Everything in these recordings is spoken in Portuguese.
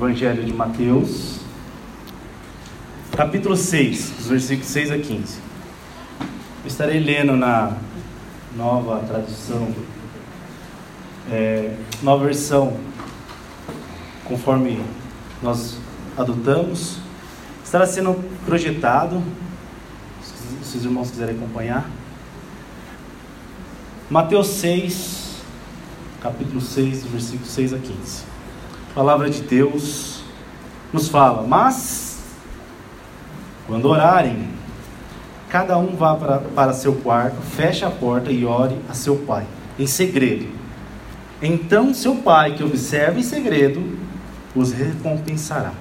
Evangelho de Mateus, capítulo 6, dos versículos 6 a 15. Eu estarei lendo na nova tradução, é, nova versão, conforme nós adotamos. Estará sendo projetado, se os irmãos quiserem acompanhar. Mateus 6, capítulo 6, versículos 6 a 15. Palavra de Deus nos fala, mas quando orarem, cada um vá para, para seu quarto, feche a porta e ore a seu pai, em segredo. Então seu pai, que observa em segredo, os recompensará.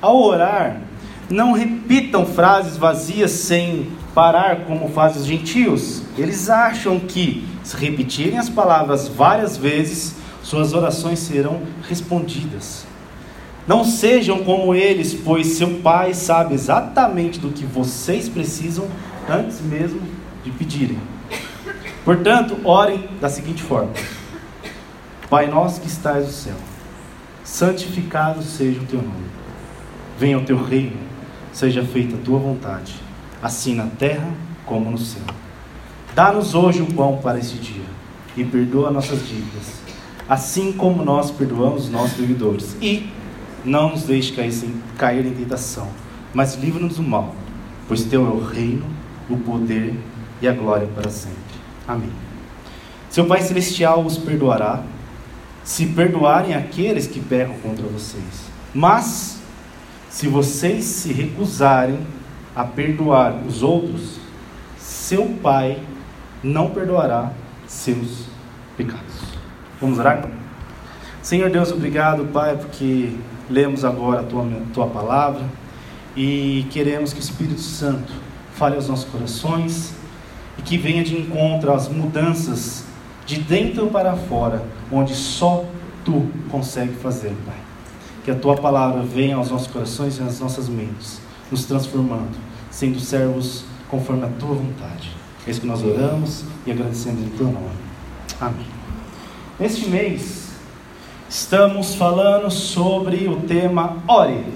Ao orar, não repitam frases vazias sem parar, como fazem os gentios. Eles acham que, se repetirem as palavras várias vezes, suas orações serão respondidas. Não sejam como eles, pois seu Pai sabe exatamente do que vocês precisam antes mesmo de pedirem. Portanto, orem da seguinte forma: Pai nosso que estás no céu, santificado seja o teu nome. Venha o teu reino, seja feita a tua vontade, assim na terra como no céu. Dá-nos hoje o pão para este dia e perdoa nossas dívidas assim como nós perdoamos os nossos devedores. E não nos deixe cair, cair em tentação, mas livra-nos do mal, pois teu é o reino, o poder e a glória para sempre. Amém. Seu Pai Celestial os perdoará, se perdoarem aqueles que pecam contra vocês. Mas, se vocês se recusarem a perdoar os outros, seu Pai não perdoará seus pecados. Vamos orar? Senhor Deus, obrigado, Pai, porque lemos agora a tua, tua palavra e queremos que o Espírito Santo fale aos nossos corações e que venha de encontro às mudanças de dentro para fora, onde só tu consegue fazer, Pai. Que a tua palavra venha aos nossos corações e às nossas mentes, nos transformando, sendo servos conforme a tua vontade. É isso que nós oramos e agradecemos em teu nome. Amém. Neste mês, estamos falando sobre o tema Ore.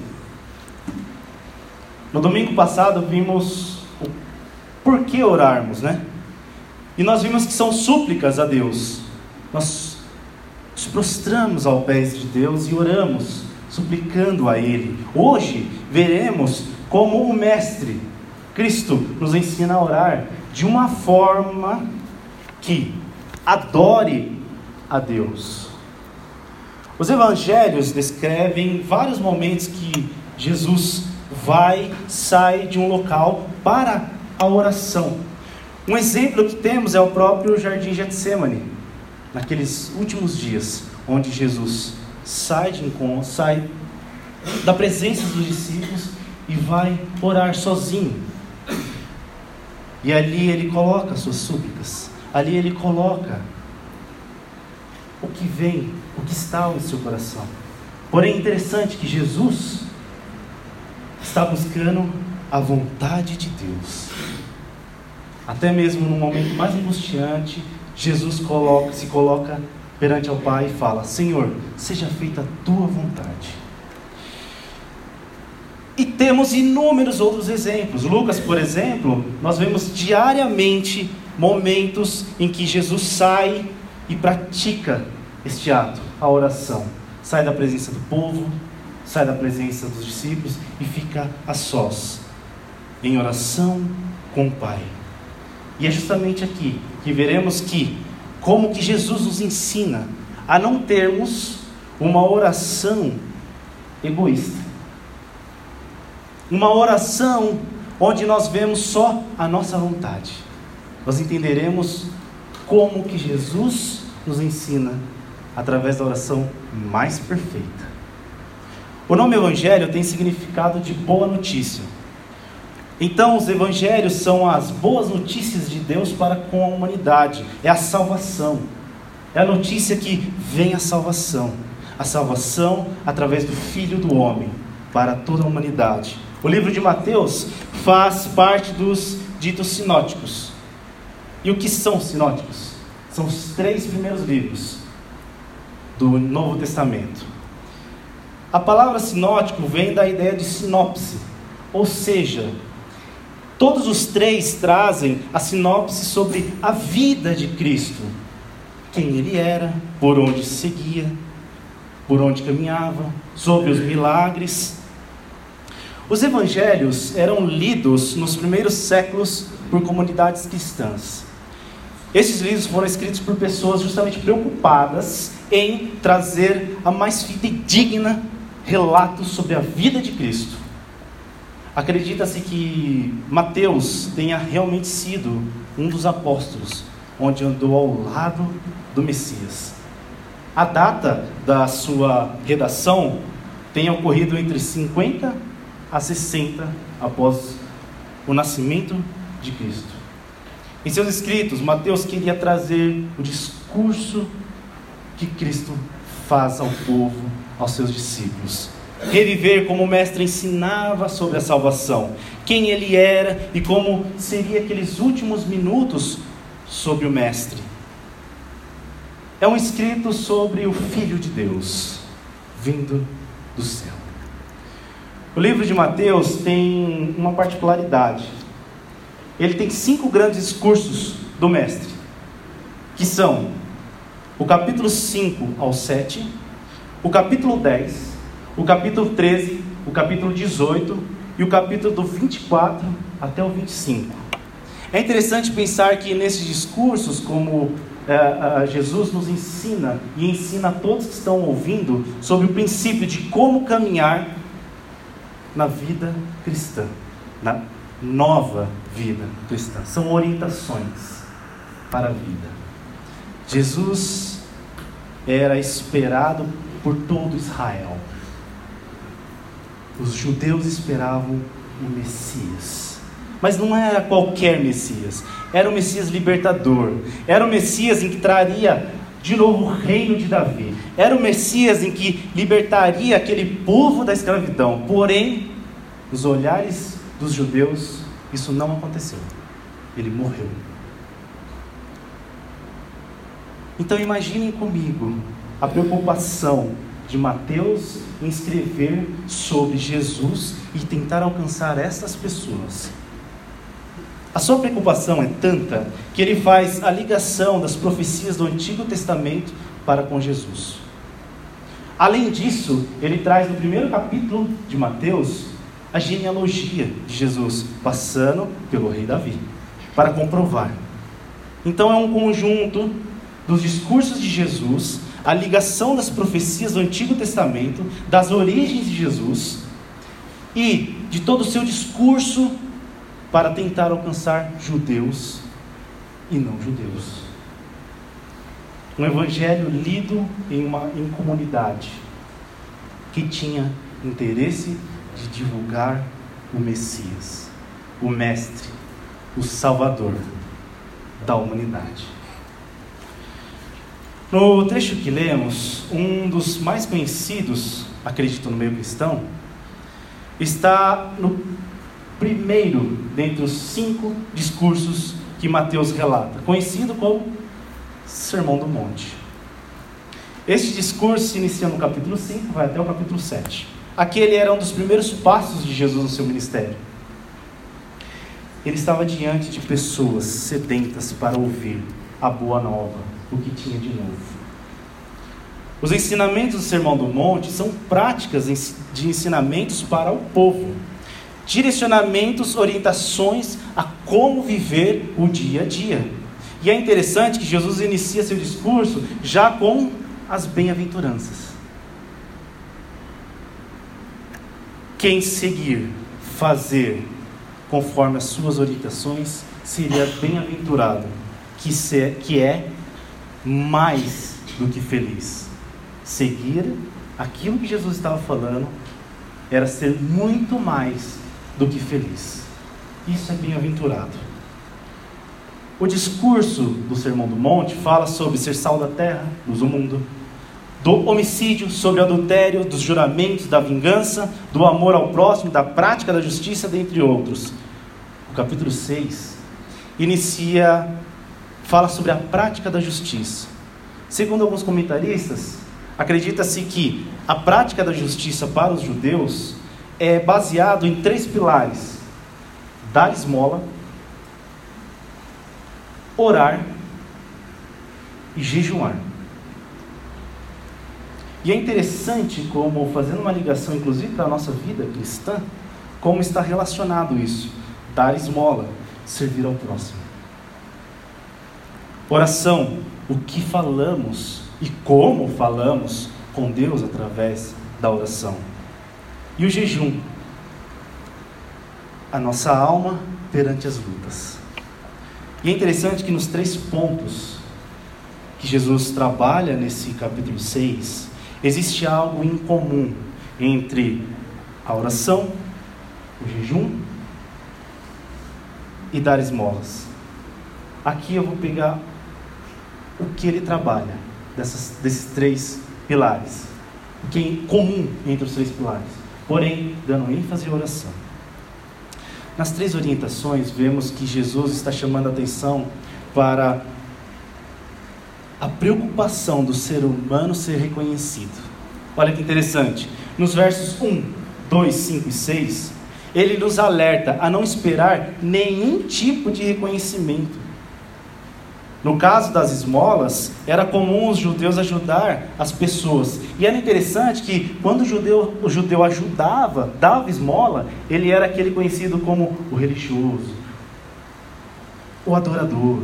No domingo passado, vimos o porquê orarmos, né? E nós vimos que são súplicas a Deus. Nós nos prostramos ao pés de Deus e oramos, suplicando a Ele. Hoje veremos como o Mestre, Cristo, nos ensina a orar de uma forma que adore a Deus. Os evangelhos descrevem vários momentos que Jesus vai, sai de um local para a oração. Um exemplo que temos é o próprio jardim Getsemane, naqueles últimos dias, onde Jesus sai de encontro, sai da presença dos discípulos e vai orar sozinho. E ali ele coloca suas súplicas, ali ele coloca o que vem, o que está no seu coração. Porém, é interessante que Jesus está buscando a vontade de Deus. Até mesmo no momento mais angustiante, Jesus coloca, se coloca perante ao Pai e fala: Senhor, seja feita a tua vontade. E temos inúmeros outros exemplos. Lucas, por exemplo, nós vemos diariamente momentos em que Jesus sai e pratica este ato, a oração. Sai da presença do povo, sai da presença dos discípulos e fica a sós, em oração com o Pai. E é justamente aqui que veremos que, como que Jesus nos ensina a não termos uma oração egoísta. Uma oração onde nós vemos só a nossa vontade. Nós entenderemos como que Jesus nos ensina através da oração mais perfeita. O nome Evangelho tem significado de boa notícia. Então, os evangelhos são as boas notícias de Deus para com a humanidade, é a salvação. É a notícia que vem a salvação. A salvação através do Filho do Homem para toda a humanidade. O livro de Mateus faz parte dos ditos sinóticos. E o que são sinóticos? São os três primeiros livros do Novo Testamento. A palavra sinótico vem da ideia de sinopse, ou seja, todos os três trazem a sinopse sobre a vida de Cristo, quem ele era, por onde seguia, por onde caminhava, sobre os milagres. Os evangelhos eram lidos nos primeiros séculos por comunidades cristãs. Esses livros foram escritos por pessoas justamente preocupadas em trazer a mais fidedigna relatos sobre a vida de Cristo. Acredita-se que Mateus tenha realmente sido um dos apóstolos onde andou ao lado do Messias. A data da sua redação tem ocorrido entre 50 a 60 após o nascimento de Cristo. Em seus escritos, Mateus queria trazer o discurso que Cristo faz ao povo, aos seus discípulos. Reviver como o mestre ensinava sobre a salvação, quem ele era e como seria aqueles últimos minutos sobre o mestre. É um escrito sobre o Filho de Deus, vindo do céu. O livro de Mateus tem uma particularidade. Ele tem cinco grandes discursos do Mestre, que são o capítulo 5 ao 7, o capítulo 10, o capítulo 13, o capítulo 18 e o capítulo do 24 até o 25. É interessante pensar que nesses discursos, como é, é, Jesus nos ensina e ensina a todos que estão ouvindo sobre o princípio de como caminhar na vida cristã, na nova vida cristã. São orientações para a vida. Jesus era esperado por todo Israel. Os judeus esperavam o Messias. Mas não era qualquer Messias, era o Messias libertador, era o Messias em que traria de novo o reino de Davi, era o Messias em que libertaria aquele povo da escravidão. Porém, nos olhares dos judeus, isso não aconteceu. Ele morreu. Então imaginem comigo a preocupação de Mateus em escrever sobre Jesus e tentar alcançar essas pessoas. A sua preocupação é tanta que ele faz a ligação das profecias do Antigo Testamento para com Jesus. Além disso, ele traz no primeiro capítulo de Mateus a genealogia de Jesus, passando pelo rei Davi, para comprovar. Então é um conjunto dos discursos de Jesus a ligação das profecias do Antigo Testamento, das origens de Jesus e de todo o seu discurso para tentar alcançar judeus e não judeus. Um evangelho lido em uma em comunidade que tinha interesse de divulgar o Messias, o Mestre, o Salvador da humanidade. No trecho que lemos, um dos mais conhecidos, acredito no meio cristão, está no primeiro dentre os cinco discursos que Mateus relata, conhecido como Sermão do Monte. Este discurso se inicia no capítulo 5, vai até o capítulo 7. Aquele era um dos primeiros passos de Jesus no seu ministério. Ele estava diante de pessoas sedentas para ouvir a boa nova o que tinha de novo. Os ensinamentos do Sermão do Monte são práticas de ensinamentos para o povo, direcionamentos, orientações a como viver o dia a dia. E é interessante que Jesus inicia seu discurso já com as bem-aventuranças. Quem seguir, fazer conforme as suas orientações, seria bem-aventurado, que, é mais do que feliz. Seguir aquilo que Jesus estava falando era ser muito mais do que feliz. Isso é bem-aventurado. O discurso do Sermão do Monte fala sobre ser sal da terra, luz do mundo, do homicídio, sobre adultério, dos juramentos, da vingança, do amor ao próximo, da prática da justiça, dentre outros. O capítulo 6 inicia, fala sobre a prática da justiça. Segundo alguns comentaristas, acredita-se que a prática da justiça para os judeus é baseado em três pilares: dar esmola, orar e jejuar. E é interessante como, fazendo uma ligação inclusive para a nossa vida cristã, como está relacionado isso. Dar esmola, servir ao próximo. Oração, o que falamos e como falamos com Deus através da oração. E o jejum, a nossa alma perante as lutas. E é interessante que nos três pontos que Jesus trabalha nesse capítulo 6, existe algo em comum entre a oração, o jejum e dar esmolas. Aqui eu vou pegar o que ele trabalha dessas, desses três pilares, o que é comum entre os três pilares, porém dando ênfase à oração. Nas três orientações, vemos que Jesus está chamando a atenção para a preocupação do ser humano ser reconhecido. Olha que interessante. Nos versos 1, 2, 5 e 6, ele nos alerta a não esperar nenhum tipo de reconhecimento. No caso das esmolas, era comum os judeus ajudar as pessoas. E era interessante que quando o judeu, o judeu ajudava, dava esmola, ele era aquele conhecido como o religioso, o adorador.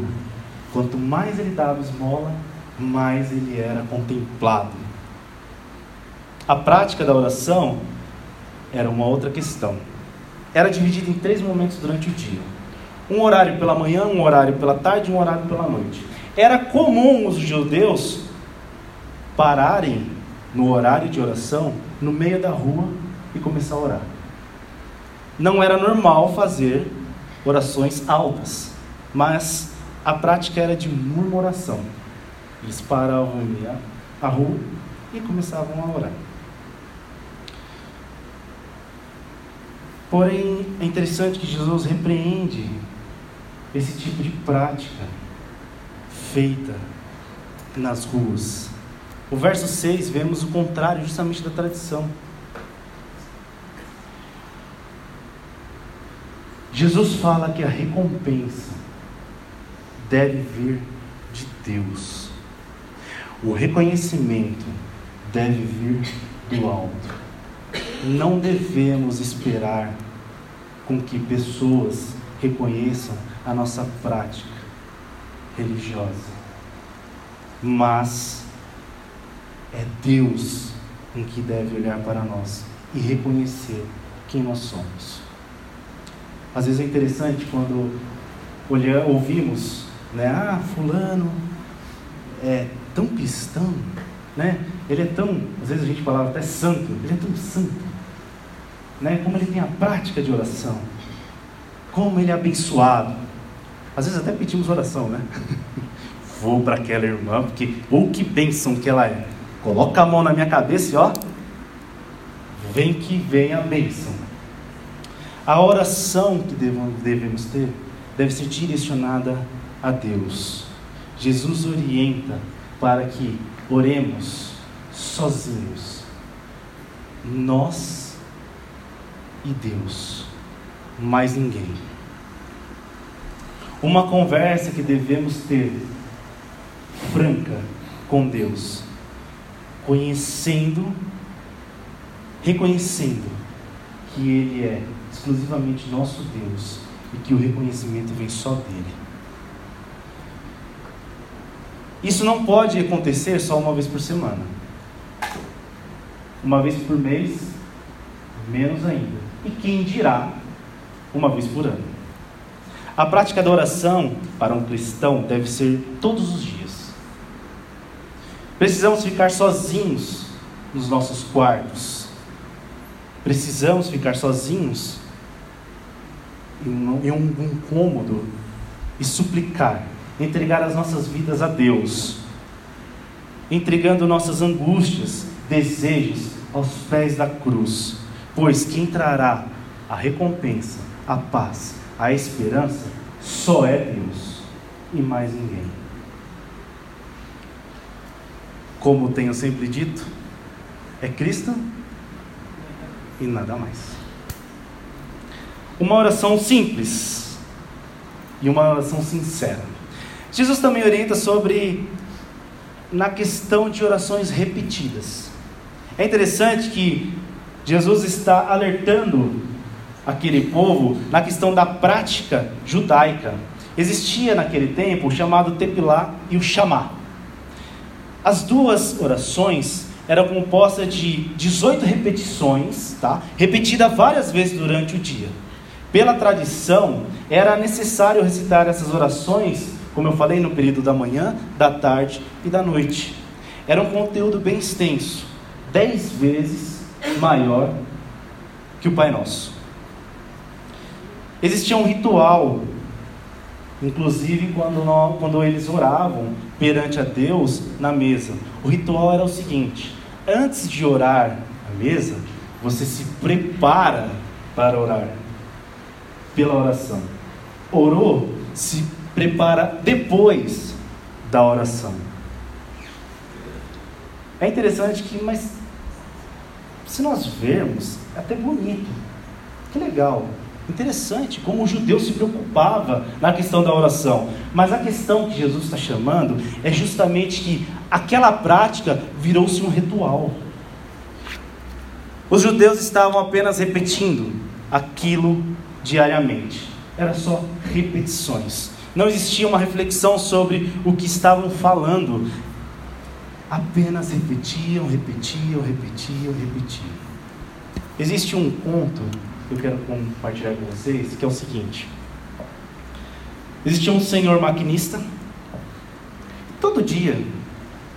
Quanto mais ele dava esmola, mais ele era contemplado. A prática da oração era uma outra questão. Era dividida em três momentos durante o dia um horário pela manhã, um horário pela tarde um horário pela noite. Era comum os judeus pararem no horário de oração no meio da rua e começar a orar. Não era normal fazer orações altas, mas a prática era de murmuração. Eles paravam a rua e começavam a orar. Porém, é interessante que Jesus repreende esse tipo de prática feita nas ruas. O verso 6 vemos o contrário justamente da tradição. Jesus fala que a recompensa deve vir de Deus. O reconhecimento deve vir do alto. Não devemos esperar com que pessoas reconheçam a nossa prática religiosa. Mas é Deus em que deve olhar para nós e reconhecer quem nós somos. Às vezes é interessante quando ouvimos, né? Ah, fulano é tão cristão, né? Ele é tão, às vezes a gente falava até santo, ele é tão santo, né? Como ele tem a prática de oração, como ele é abençoado. Às vezes até pedimos oração, né? Vou para aquela irmã, porque, ou que bênção que ela é. Coloca a mão na minha cabeça e ó, vem que vem a bênção. A oração que devemos ter deve ser direcionada a Deus. Jesus orienta para que oremos sozinhos. Nós e Deus, mais ninguém. Uma conversa que devemos ter franca com Deus, conhecendo, reconhecendo que Ele é exclusivamente nosso Deus e que o reconhecimento vem só dele. Isso não pode acontecer só uma vez por semana. Uma vez por mês, menos ainda. E quem dirá uma vez por ano? A prática da oração para um cristão deve ser todos os dias. Precisamos ficar sozinhos nos nossos quartos. Precisamos ficar sozinhos em um, um cômodo e suplicar, entregar as nossas vidas a Deus, entregando nossas angústias, desejos aos pés da cruz, pois quem trará a recompensa, a paz, a esperança só é Deus e mais ninguém. Como tenho sempre dito, é Cristo e nada mais. Uma oração simples e uma oração sincera. Jesus também orienta sobre na questão de orações repetidas. É interessante que Jesus está alertando aquele povo na questão da prática judaica. Existia naquele tempo o chamado Tepilá e o Chamá. As duas orações eram compostas de 18 repetições, tá? repetida várias vezes durante o dia. Pela tradição, era necessário recitar essas orações, como eu falei, no período da manhã, da tarde e da noite. Era um conteúdo bem extenso, dez vezes maior que o Pai Nosso. Existia um ritual, inclusive quando, nós, quando eles oravam perante a Deus na mesa. O ritual era o seguinte: antes de orar à mesa, você se prepara para orar pela oração. Orou, se prepara depois da oração. É interessante que, mas se nós vermos, é até bonito, que legal, interessante como o judeu se preocupava na questão da oração. Mas a questão que Jesus está chamando é justamente que aquela prática virou-se um ritual. Os judeus estavam apenas repetindo aquilo diariamente. Era só repetições. Não existia uma reflexão sobre o que estavam falando. Apenas repetiam, repetiam, repetiam, repetiam. Existe um conto eu quero compartilhar com vocês, que é o seguinte. Existia um senhor maquinista. Todo dia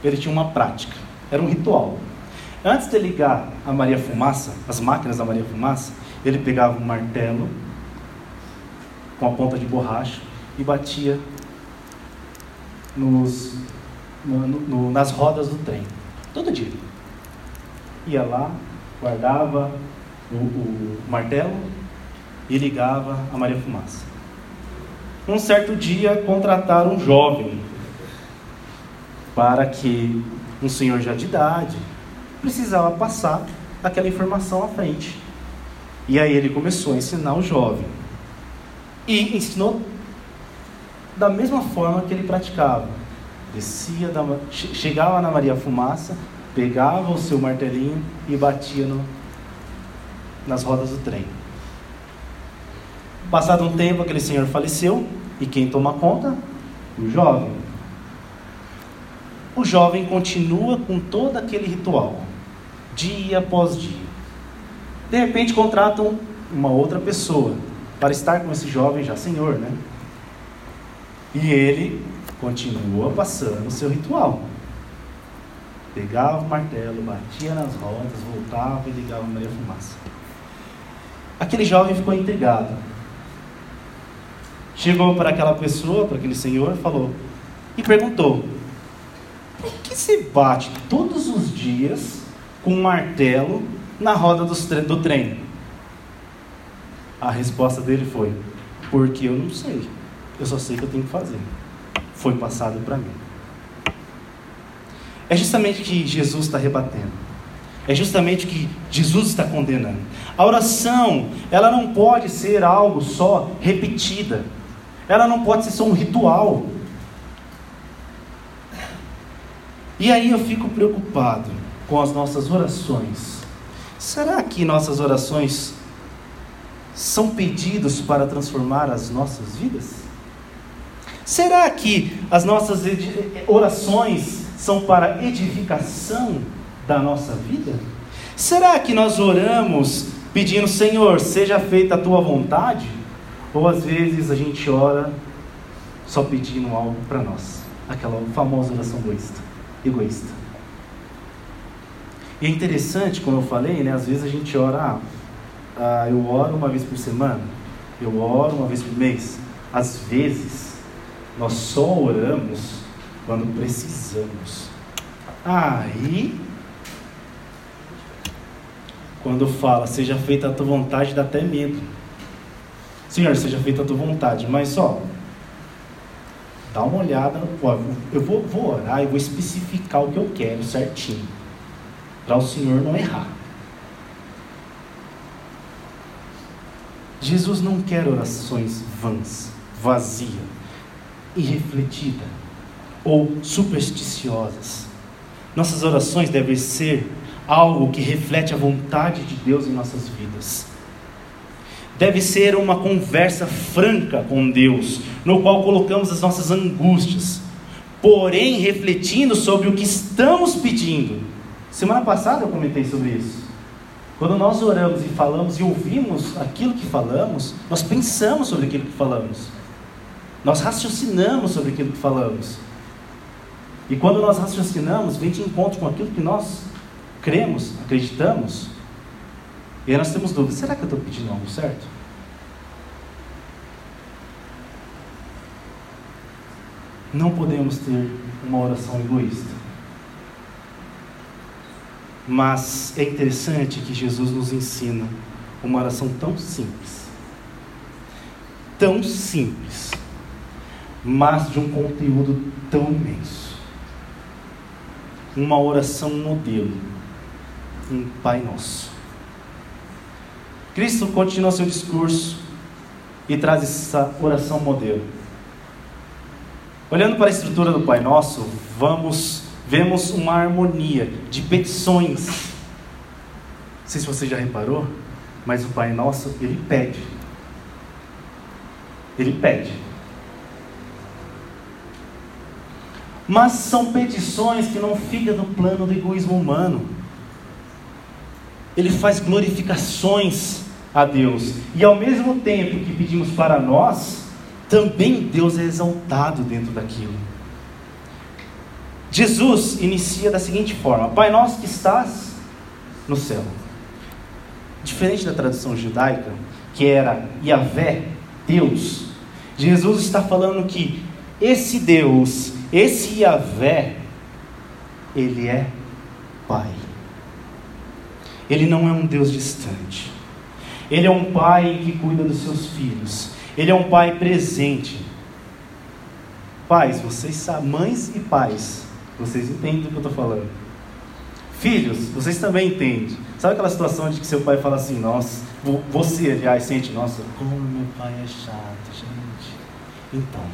ele tinha uma prática, era um ritual. Antes de ligar a Maria Fumaça, as máquinas da Maria Fumaça, ele pegava um martelo com a ponta de borracha e batia nos, no, no, nas rodas do trem. Todo dia. Ia lá, guardava o, o martelo e ligava a Maria Fumaça. Um certo dia contrataram um jovem para que um senhor já de idade precisava passar aquela informação à frente. E aí ele começou a ensinar o jovem. E ensinou da mesma forma que ele praticava. Descia da, chegava na Maria Fumaça, pegava o seu martelinho e batia no, nas rodas do trem. Passado um tempo, aquele senhor faleceu, e quem toma conta? O jovem. O jovem continua com todo aquele ritual, dia após dia. De repente contratam uma outra pessoa para estar com esse jovem já senhor, né? E ele continua passando o seu ritual. Pegava o martelo, batia nas rodas, voltava e ligava a Maria Fumaça. Aquele jovem ficou intrigado. Chegou para aquela pessoa, para aquele senhor, falou e perguntou: Por que se bate todos os dias com um martelo na roda do trem? A resposta dele foi: Porque eu não sei. Eu só sei que eu tenho que fazer. Foi passado para mim. É justamente que Jesus está rebatendo. É justamente o que Jesus está condenando. A oração, ela não pode ser algo só repetida. Ela não pode ser só um ritual. E aí eu fico preocupado com as nossas orações. Será que nossas orações são pedidos para transformar as nossas vidas? Será que as nossas orações são para edificação da nossa vida? Será que nós oramos pedindo, Senhor, seja feita a tua vontade? Ou às vezes a gente ora só pedindo algo para nós, aquela famosa oração egoísta, egoísta. E é interessante, como eu falei, né? Às vezes a gente ora, ah, ah, eu oro uma vez por semana, eu oro uma vez por mês. Às vezes, nós só oramos quando precisamos. Aí, quando fala, seja feita a tua vontade, dá até medo. Senhor, seja feita a tua vontade, mas só, dá uma olhada, eu vou, vou orar e vou especificar o que eu quero certinho, para o Senhor não errar. Jesus não quer orações vãs, vazias, irrefletidas ou supersticiosas. Nossas orações devem ser algo que reflete a vontade de Deus em nossas vidas. Deve ser uma conversa franca com Deus, no qual colocamos as nossas angústias, porém refletindo sobre o que estamos pedindo. Semana passada eu comentei sobre isso. Quando nós oramos e falamos e ouvimos aquilo que falamos, nós pensamos sobre aquilo que falamos. Nós raciocinamos sobre aquilo que falamos. E quando nós raciocinamos, vem de encontro com aquilo que nós cremos, acreditamos. E aí nós temos dúvidas: será que eu estou pedindo algo certo? Não podemos ter uma oração egoísta. Mas é interessante que Jesus nos ensina uma oração tão simples. Tão simples, mas de um conteúdo tão imenso. Uma oração modelo, um Pai Nosso. Cristo continua seu discurso e traz essa oração modelo. Olhando para a estrutura do Pai Nosso, vamos vemos uma harmonia de petições. Não sei se você já reparou, mas o Pai Nosso, ele pede. Ele pede. Mas são petições que não ficam no plano do egoísmo humano. Ele faz glorificações a Deus. E ao mesmo tempo que pedimos para nós, também Deus é exaltado dentro daquilo. Jesus inicia da seguinte forma: Pai nosso que estás no céu. Diferente da tradução judaica, que era Yahvé, Deus, Jesus está falando que esse Deus, esse Yahvé, ele é Pai. Ele não é um Deus distante. Ele é um pai que cuida dos seus filhos. Ele é um pai presente. Pais, vocês sabem, mães e pais, vocês entendem do que eu estou falando. Filhos, vocês também entendem. Sabe aquela situação de que seu pai fala assim, nossa, você, aliás, sente, nossa, como meu pai é chato, gente. Então,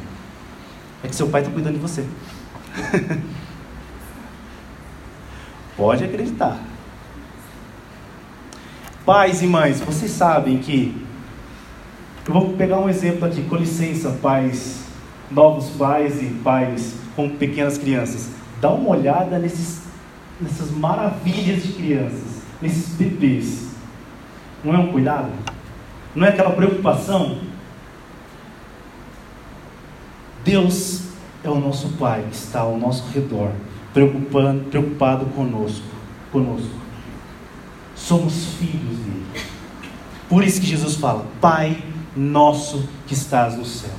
é que seu pai está cuidando de você. Pode acreditar. Pais e mães, vocês sabem que. Eu vou pegar um exemplo aqui, com licença, pais, novos pais e pais com pequenas crianças. Dá uma olhada nesses, nessas maravilhas de crianças, nesses bebês. Não é um cuidado? Não é aquela preocupação? Deus é o nosso Pai, que está ao nosso redor, preocupado conosco, conosco. Somos filhos dele. Por isso que Jesus fala: Pai nosso que estás no céu.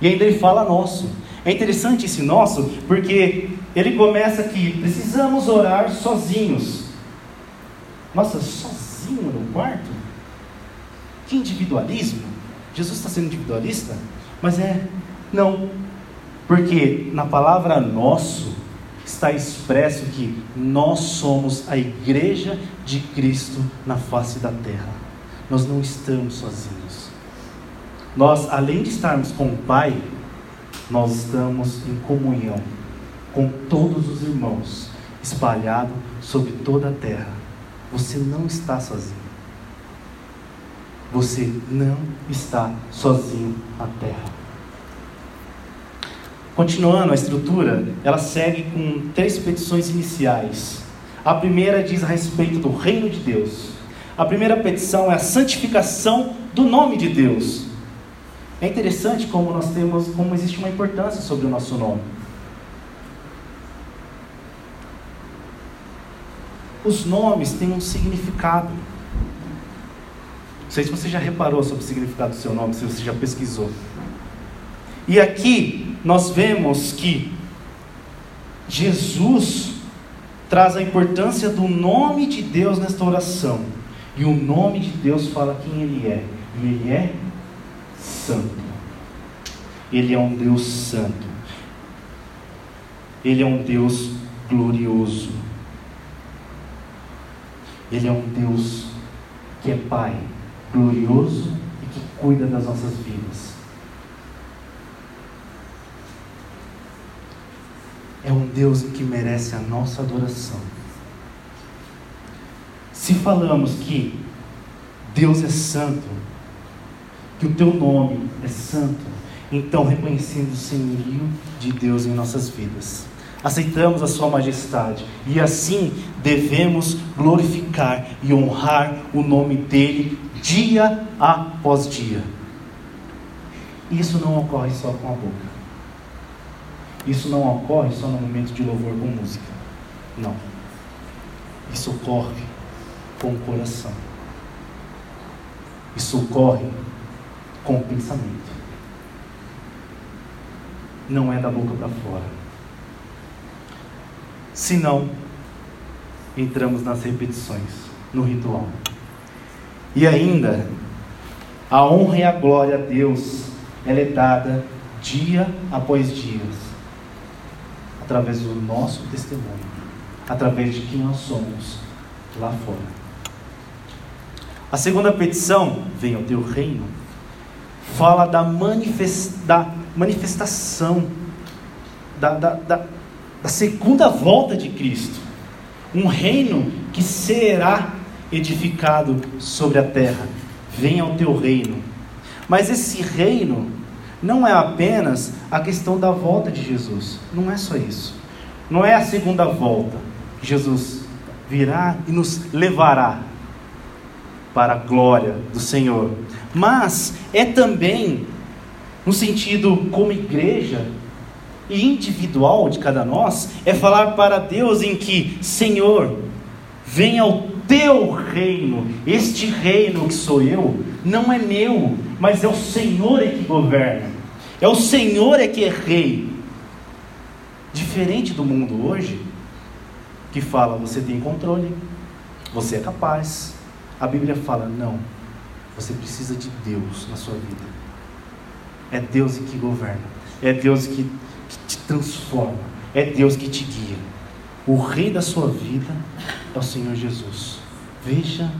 E ainda ele fala nosso. É interessante esse nosso, porque ele começa aqui: precisamos orar sozinhos. Nossa, sozinho no quarto? Que individualismo? Jesus está sendo individualista? Mas é, não. Porque na palavra nosso está expresso que nós somos a igreja de Cristo na face da terra. Nós não estamos sozinhos. Nós, além de estarmos com o Pai, nós estamos em comunhão com todos os irmãos espalhados sobre toda a terra. Você não está sozinho. Você não está sozinho na terra. Continuando a estrutura, ela segue com três petições iniciais. A primeira diz a respeito do reino de Deus. A primeira petição é a santificação do nome de Deus. É interessante como nós temos, como existe uma importância sobre o nosso nome. os nomes têm um significado. Não sei se você já reparou sobre o significado do seu nome, se você já pesquisou. E aqui nós vemos que Jesus traz a importância do nome de Deus nesta oração. E o nome de Deus fala quem Ele é. E Ele é santo. Ele é um Deus santo. Ele é um Deus glorioso. Ele é um Deus que é Pai, glorioso e que cuida das nossas vidas. É um Deus que merece a nossa adoração. Se falamos que Deus é santo, que o teu nome é santo, então reconhecendo o senhorio de Deus em nossas vidas. Aceitamos a Sua majestade e assim devemos glorificar e honrar o nome dEle dia após dia. Isso não ocorre só com a boca. Isso não ocorre só no momento de louvor com música. Não. Isso ocorre com o coração. Isso ocorre com o pensamento. Não é da boca para fora. Senão, entramos nas repetições, no ritual. E ainda, a honra e a glória a Deus, ela é dada dia após dia, através do nosso testemunho, através de quem nós somos lá fora. A segunda petição, venha o teu reino, fala da, manifest, da manifestação, da, da, da, da segunda volta de Cristo. Um reino que será edificado sobre a terra. Venha o teu reino. Mas esse reino não é apenas a questão da volta de Jesus. Não é só isso. Não é a segunda volta. Jesus virá e nos levará para a glória do Senhor. Mas é também, no sentido como igreja e individual de cada nós, é falar para Deus em que, Senhor, venha o teu reino. Este reino que sou eu, não é meu, mas é o Senhor é que governa. É o Senhor é que é rei. Diferente do mundo hoje, que fala você tem controle, você é capaz, a Bíblia fala: não, você precisa de Deus na sua vida. É Deus que governa, é Deus que, que te transforma, é Deus que te guia. O rei da sua vida é o Senhor Jesus. Veja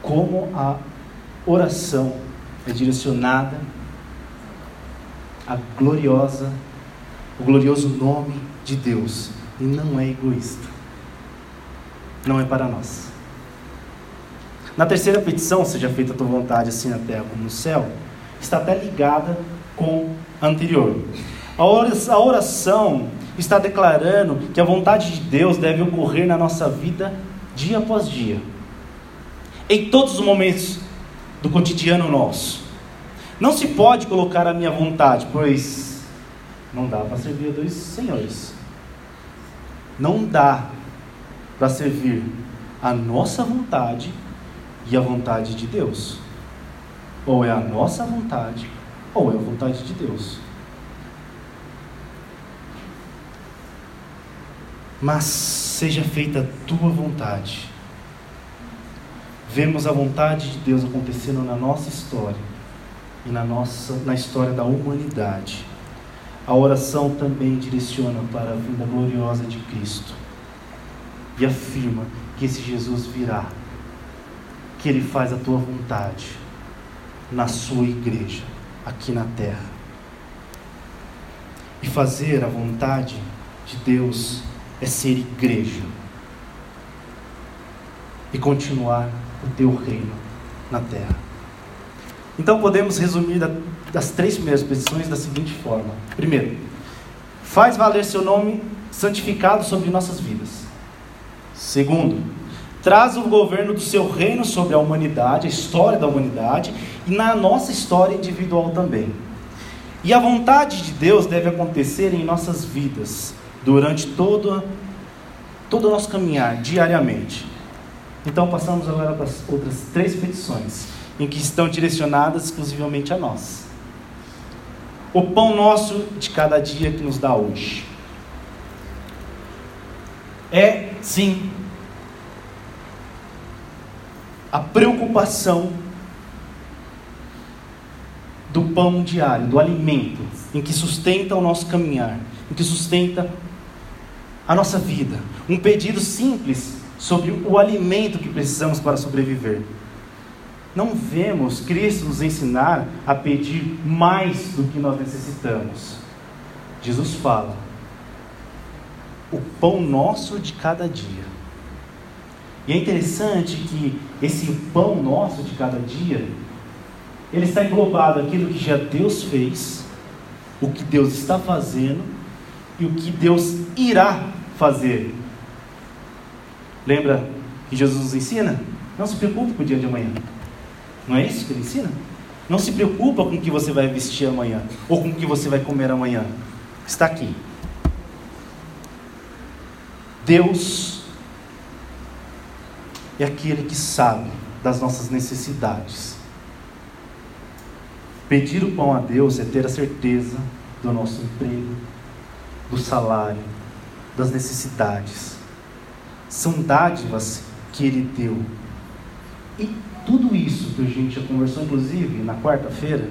como a oração é direcionada à gloriosa, o glorioso nome de Deus e não é egoísta. Não é para nós. Na terceira petição, seja feita a tua vontade, assim na terra como no céu, está até ligada com a anterior. A oração está declarando que a vontade de Deus deve ocorrer na nossa vida dia após dia, em todos os momentos do cotidiano nosso. Não se pode colocar a minha vontade, pois não dá para servir a dois senhores. Não dá para servir a nossa vontade e a vontade de Deus. Ou é a nossa vontade, ou é a vontade de Deus. Mas seja feita a tua vontade. Vemos a vontade de Deus acontecendo na nossa história e na nossa na história da humanidade. A oração também direciona para a vinda gloriosa de Cristo e afirma que esse Jesus virá que Ele faz a tua vontade na sua igreja, aqui na terra. E fazer a vontade de Deus é ser igreja e continuar o teu reino na terra. Então podemos resumir das três primeiras petições da seguinte forma: primeiro, faz valer seu nome santificado sobre nossas vidas. Segundo, traz o governo do seu reino sobre a humanidade, a história da humanidade e na nossa história individual também. E a vontade de Deus deve acontecer em nossas vidas durante todo, todo o nosso caminhar diariamente. Então passamos agora para as outras três petições, em que estão direcionadas exclusivamente a nós. O pão nosso de cada dia que nos dá hoje. É, sim, a preocupação do pão diário, do alimento, em que sustenta o nosso caminhar, em que sustenta a nossa vida. Um pedido simples sobre o alimento que precisamos para sobreviver. Não vemos Cristo nos ensinar a pedir mais do que nós necessitamos. Jesus fala: o pão nosso de cada dia. E é interessante que esse pão nosso de cada dia, ele está englobado aquilo que já Deus fez, o que Deus está fazendo e o que Deus irá fazer. Lembra que Jesus nos ensina? Não se preocupe com o dia de amanhã. Não é isso que ele ensina? Não se preocupa com o que você vai vestir amanhã ou com o que você vai comer amanhã. Está aqui. Deus é aquele que sabe das nossas necessidades. Pedir o pão a Deus é ter a certeza do nosso emprego, do salário, das necessidades. São dádivas que Ele deu. E tudo isso que a gente já conversou, inclusive, na quarta-feira,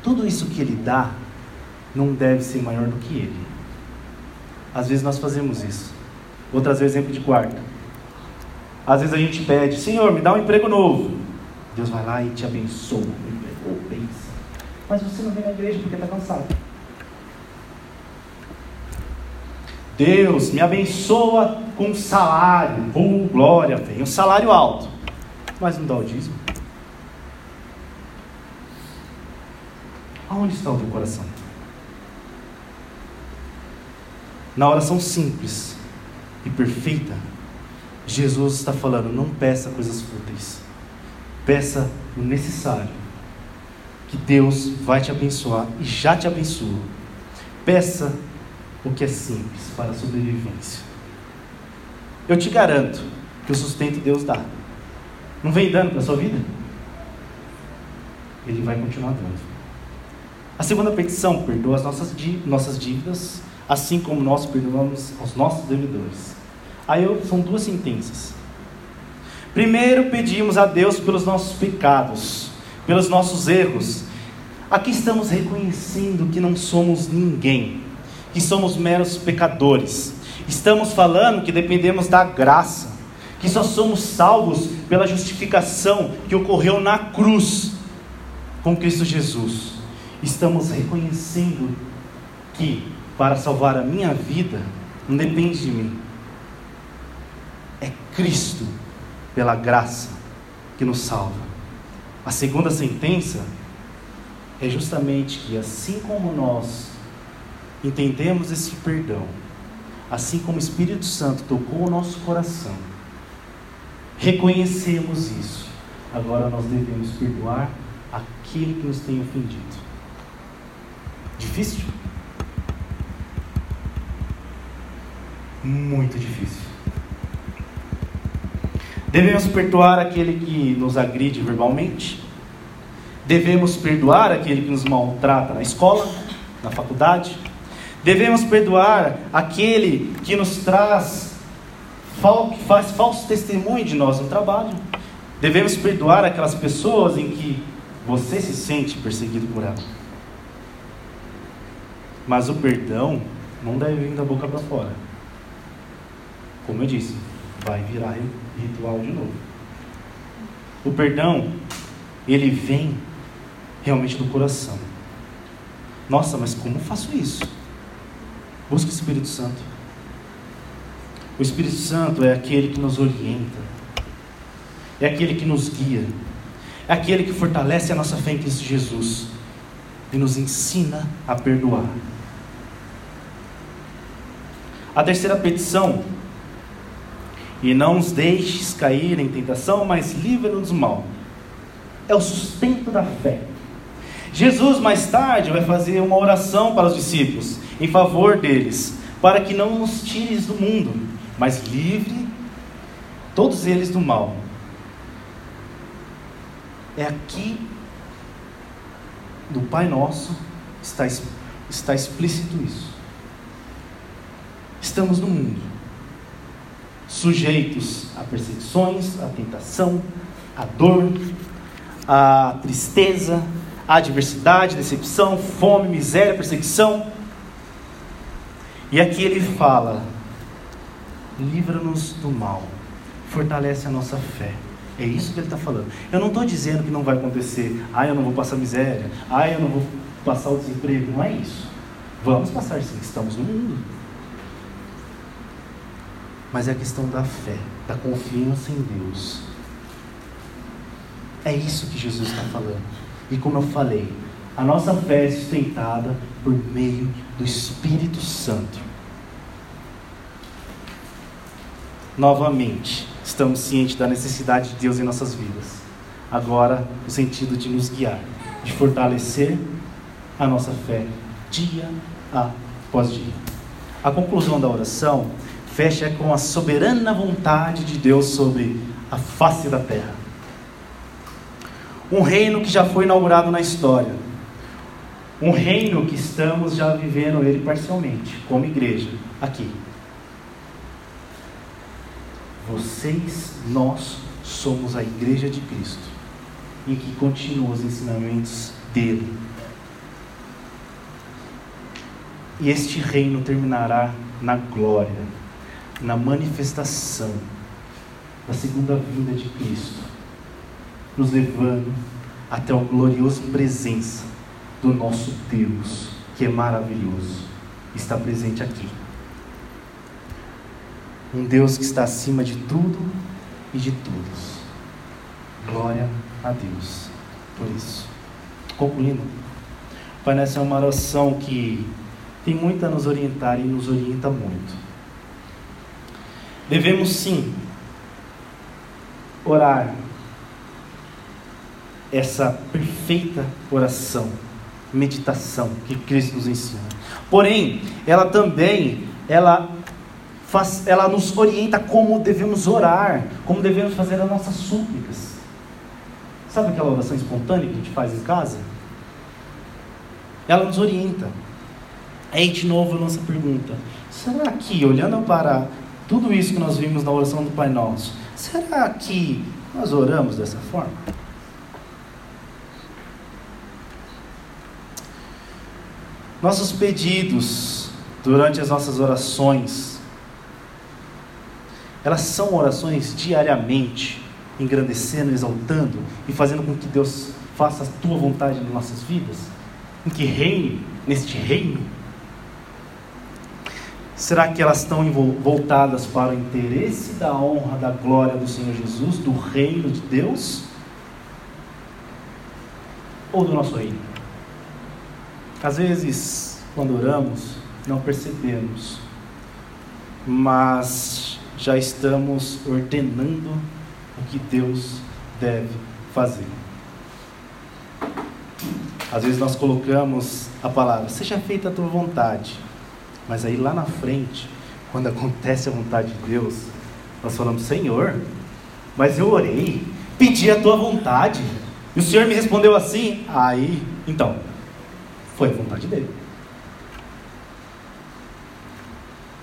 tudo isso que Ele dá não deve ser maior do que Ele. Às vezes nós fazemos isso. Outras vezes, exemplo de quarta. Às vezes a gente pede, Senhor, me dá um emprego novo. Deus vai lá e te abençoa. Mas você não vem na igreja porque está cansado. Deus me abençoa com salário. Oh, glória, vem um salário alto. Mas não dá o dízimo. Aonde está o teu coração? Na oração simples e perfeita, Jesus está falando: não peça coisas fúteis, peça o necessário, que Deus vai te abençoar e já te abençoa. Peça o que é simples para a sobrevivência. Eu te garanto que o sustento Deus dá. Não vem dando para a sua vida? Ele vai continuar dando. A segunda petição, perdoa as nossas, nossas dívidas, assim como nós perdoamos aos nossos devedores. Aí eu, são duas sentenças. Primeiro, pedimos a Deus pelos nossos pecados, pelos nossos erros. Aqui estamos reconhecendo que não somos ninguém, que somos meros pecadores. Estamos falando que dependemos da graça, que só somos salvos pela justificação que ocorreu na cruz com Cristo Jesus. Estamos reconhecendo que para salvar a minha vida não depende de mim, é Cristo, pela graça, que nos salva. A segunda sentença é justamente que, assim como nós entendemos esse perdão, assim como o Espírito Santo tocou o nosso coração, reconhecemos isso, agora nós devemos perdoar aquele que nos tem ofendido. Difícil? Muito difícil. Devemos perdoar aquele que nos agride verbalmente. Devemos perdoar aquele que nos maltrata na escola, na faculdade. Devemos perdoar aquele que nos traz, que faz falso testemunho de nós no trabalho. Devemos perdoar aquelas pessoas em que você se sente perseguido por ela. Mas o perdão não deve vir da boca para fora. Como eu disse, vai virar ritual de novo. O perdão, ele vem realmente do coração. Nossa, mas como faço isso? Busque o Espírito Santo. O Espírito Santo é aquele que nos orienta, é aquele que nos guia, é aquele que fortalece a nossa fé em Cristo Jesus e nos ensina a perdoar. A terceira petição e não os deixes cair em tentação, mas livra-nos do mal. É o sustento da fé. Jesus, mais tarde, vai fazer uma oração para os discípulos, em favor deles, para que não nos tires do mundo, mas livre todos eles do mal. É aqui do Pai Nosso está, está explícito isso. Estamos no mundo, sujeitos a perseguições, a tentação, a dor, a tristeza, a adversidade, decepção, fome, miséria, perseguição. E aqui ele fala: livra-nos do mal, fortalece a nossa fé. É isso que ele está falando. Eu não estou dizendo que não vai acontecer. Ah, eu não vou passar miséria. Ah, eu não vou passar o desemprego. Não é isso. Vamos passar sim, estamos no mundo. Mas é a questão da fé, da confiança em Deus. É isso que Jesus está falando. E como eu falei, a nossa fé é sustentada por meio do Espírito Santo. Novamente, estamos cientes da necessidade de Deus em nossas vidas. Agora, no sentido de nos guiar, de fortalecer a nossa fé dia após dia. A conclusão da oração fecha com a soberana vontade de Deus sobre a face da terra. Um reino que já foi inaugurado na história. Um reino que estamos já vivendo ele parcialmente, como igreja, aqui. Vocês, nós, somos a igreja de Cristo, em que continuam os ensinamentos dele. E este reino terminará na glória, na manifestação da segunda vinda de Cristo, nos levando até a gloriosa presença do nosso Deus, que é maravilhoso, está presente aqui. Um Deus que está acima de tudo e de todos. Glória a Deus por isso. Concluindo, Pai, essa é uma oração que tem muito a nos orientar e nos orienta muito. Devemos sim orar essa perfeita oração, meditação que Cristo nos ensina. Porém, ela também, ela faz, ela nos orienta como devemos orar, como devemos fazer as nossas súplicas. Sabe aquela oração espontânea que a gente faz em casa? Ela nos orienta. Aí de novo a pergunta: será que, olhando para tudo isso que nós vimos na oração do Pai Nosso, será que nós oramos dessa forma? Nossos pedidos durante as nossas orações, elas são orações diariamente, engrandecendo, exaltando e fazendo com que Deus faça a tua vontade nas nossas vidas, em que reine neste reino. Será que elas estão voltadas para o interesse da honra, da glória do Senhor Jesus, do reino de Deus? Ou do nosso reino? Às vezes, quando oramos, não percebemos, mas já estamos ordenando o que Deus deve fazer. Às vezes nós colocamos a palavra, seja feita a tua vontade, mas aí lá na frente, quando acontece a vontade de Deus, nós falamos, Senhor, mas eu orei, pedi a tua vontade, e o Senhor me respondeu assim, aí, então, foi vontade dele.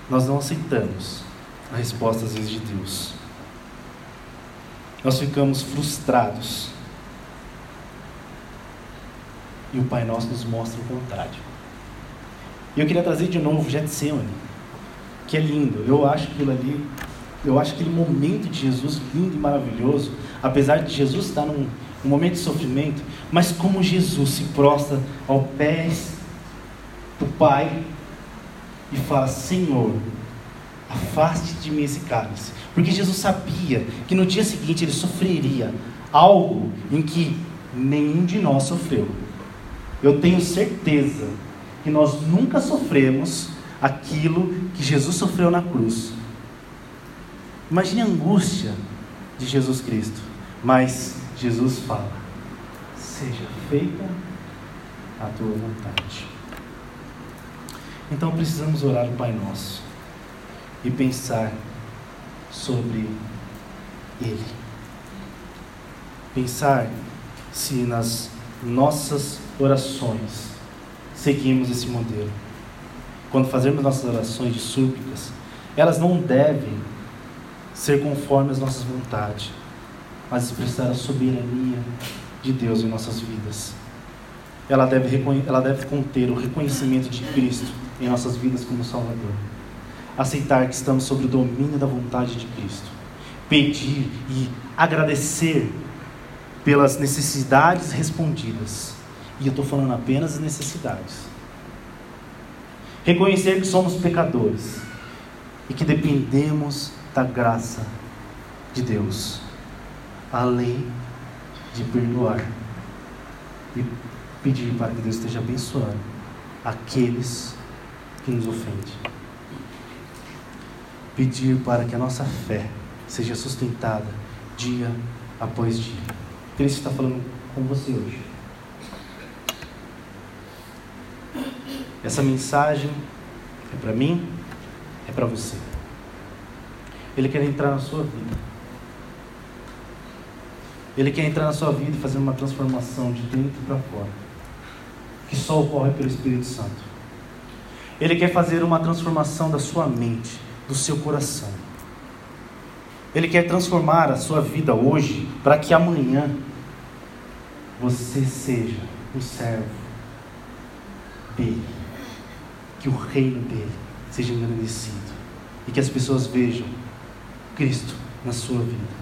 Nós não aceitamos a resposta às vezes de Deus. Nós ficamos frustrados. E o Pai Nosso nos mostra o contrário. E eu queria trazer de novo Getsemane, que é lindo. Eu acho aquilo ali, eu acho aquele momento de Jesus lindo e maravilhoso, apesar de Jesus estar num um momento de sofrimento, mas como Jesus se prostra ao pés do Pai e fala: Senhor, afaste de mim esse cálice. Porque Jesus sabia que no dia seguinte ele sofreria algo em que nenhum de nós sofreu. Eu tenho certeza que nós nunca sofremos aquilo que Jesus sofreu na cruz. Imagine a angústia de Jesus Cristo. Mas Jesus fala: seja feita a tua vontade. Então precisamos orar o Pai Nosso e pensar sobre Ele. Pensar se nas nossas orações seguimos esse modelo. Quando fazemos nossas orações de súplicas, elas não devem ser conforme as nossas vontades, mas expressar a soberania de Deus em nossas vidas. Ela deve, ela deve conter o reconhecimento de Cristo em nossas vidas como Salvador. Aceitar que estamos sob o domínio da vontade de Cristo. Pedir e agradecer pelas necessidades respondidas. E eu estou falando apenas de necessidades. Reconhecer que somos pecadores e que dependemos da graça de Deus, além de perdoar e pedir para que Deus esteja abençoando aqueles que nos ofendem. Pedir para que a nossa fé seja sustentada dia após dia. Cristo está falando com você hoje. Essa mensagem é para mim, é para você. Ele quer entrar na sua vida. Ele quer entrar na sua vida e fazer uma transformação de dentro para fora, que só ocorre pelo Espírito Santo. Ele quer fazer uma transformação da sua mente, do seu coração. Ele quer transformar a sua vida hoje para que amanhã você seja um servo dele, que o reino dele seja engrandecido e que as pessoas vejam Cristo na sua vida.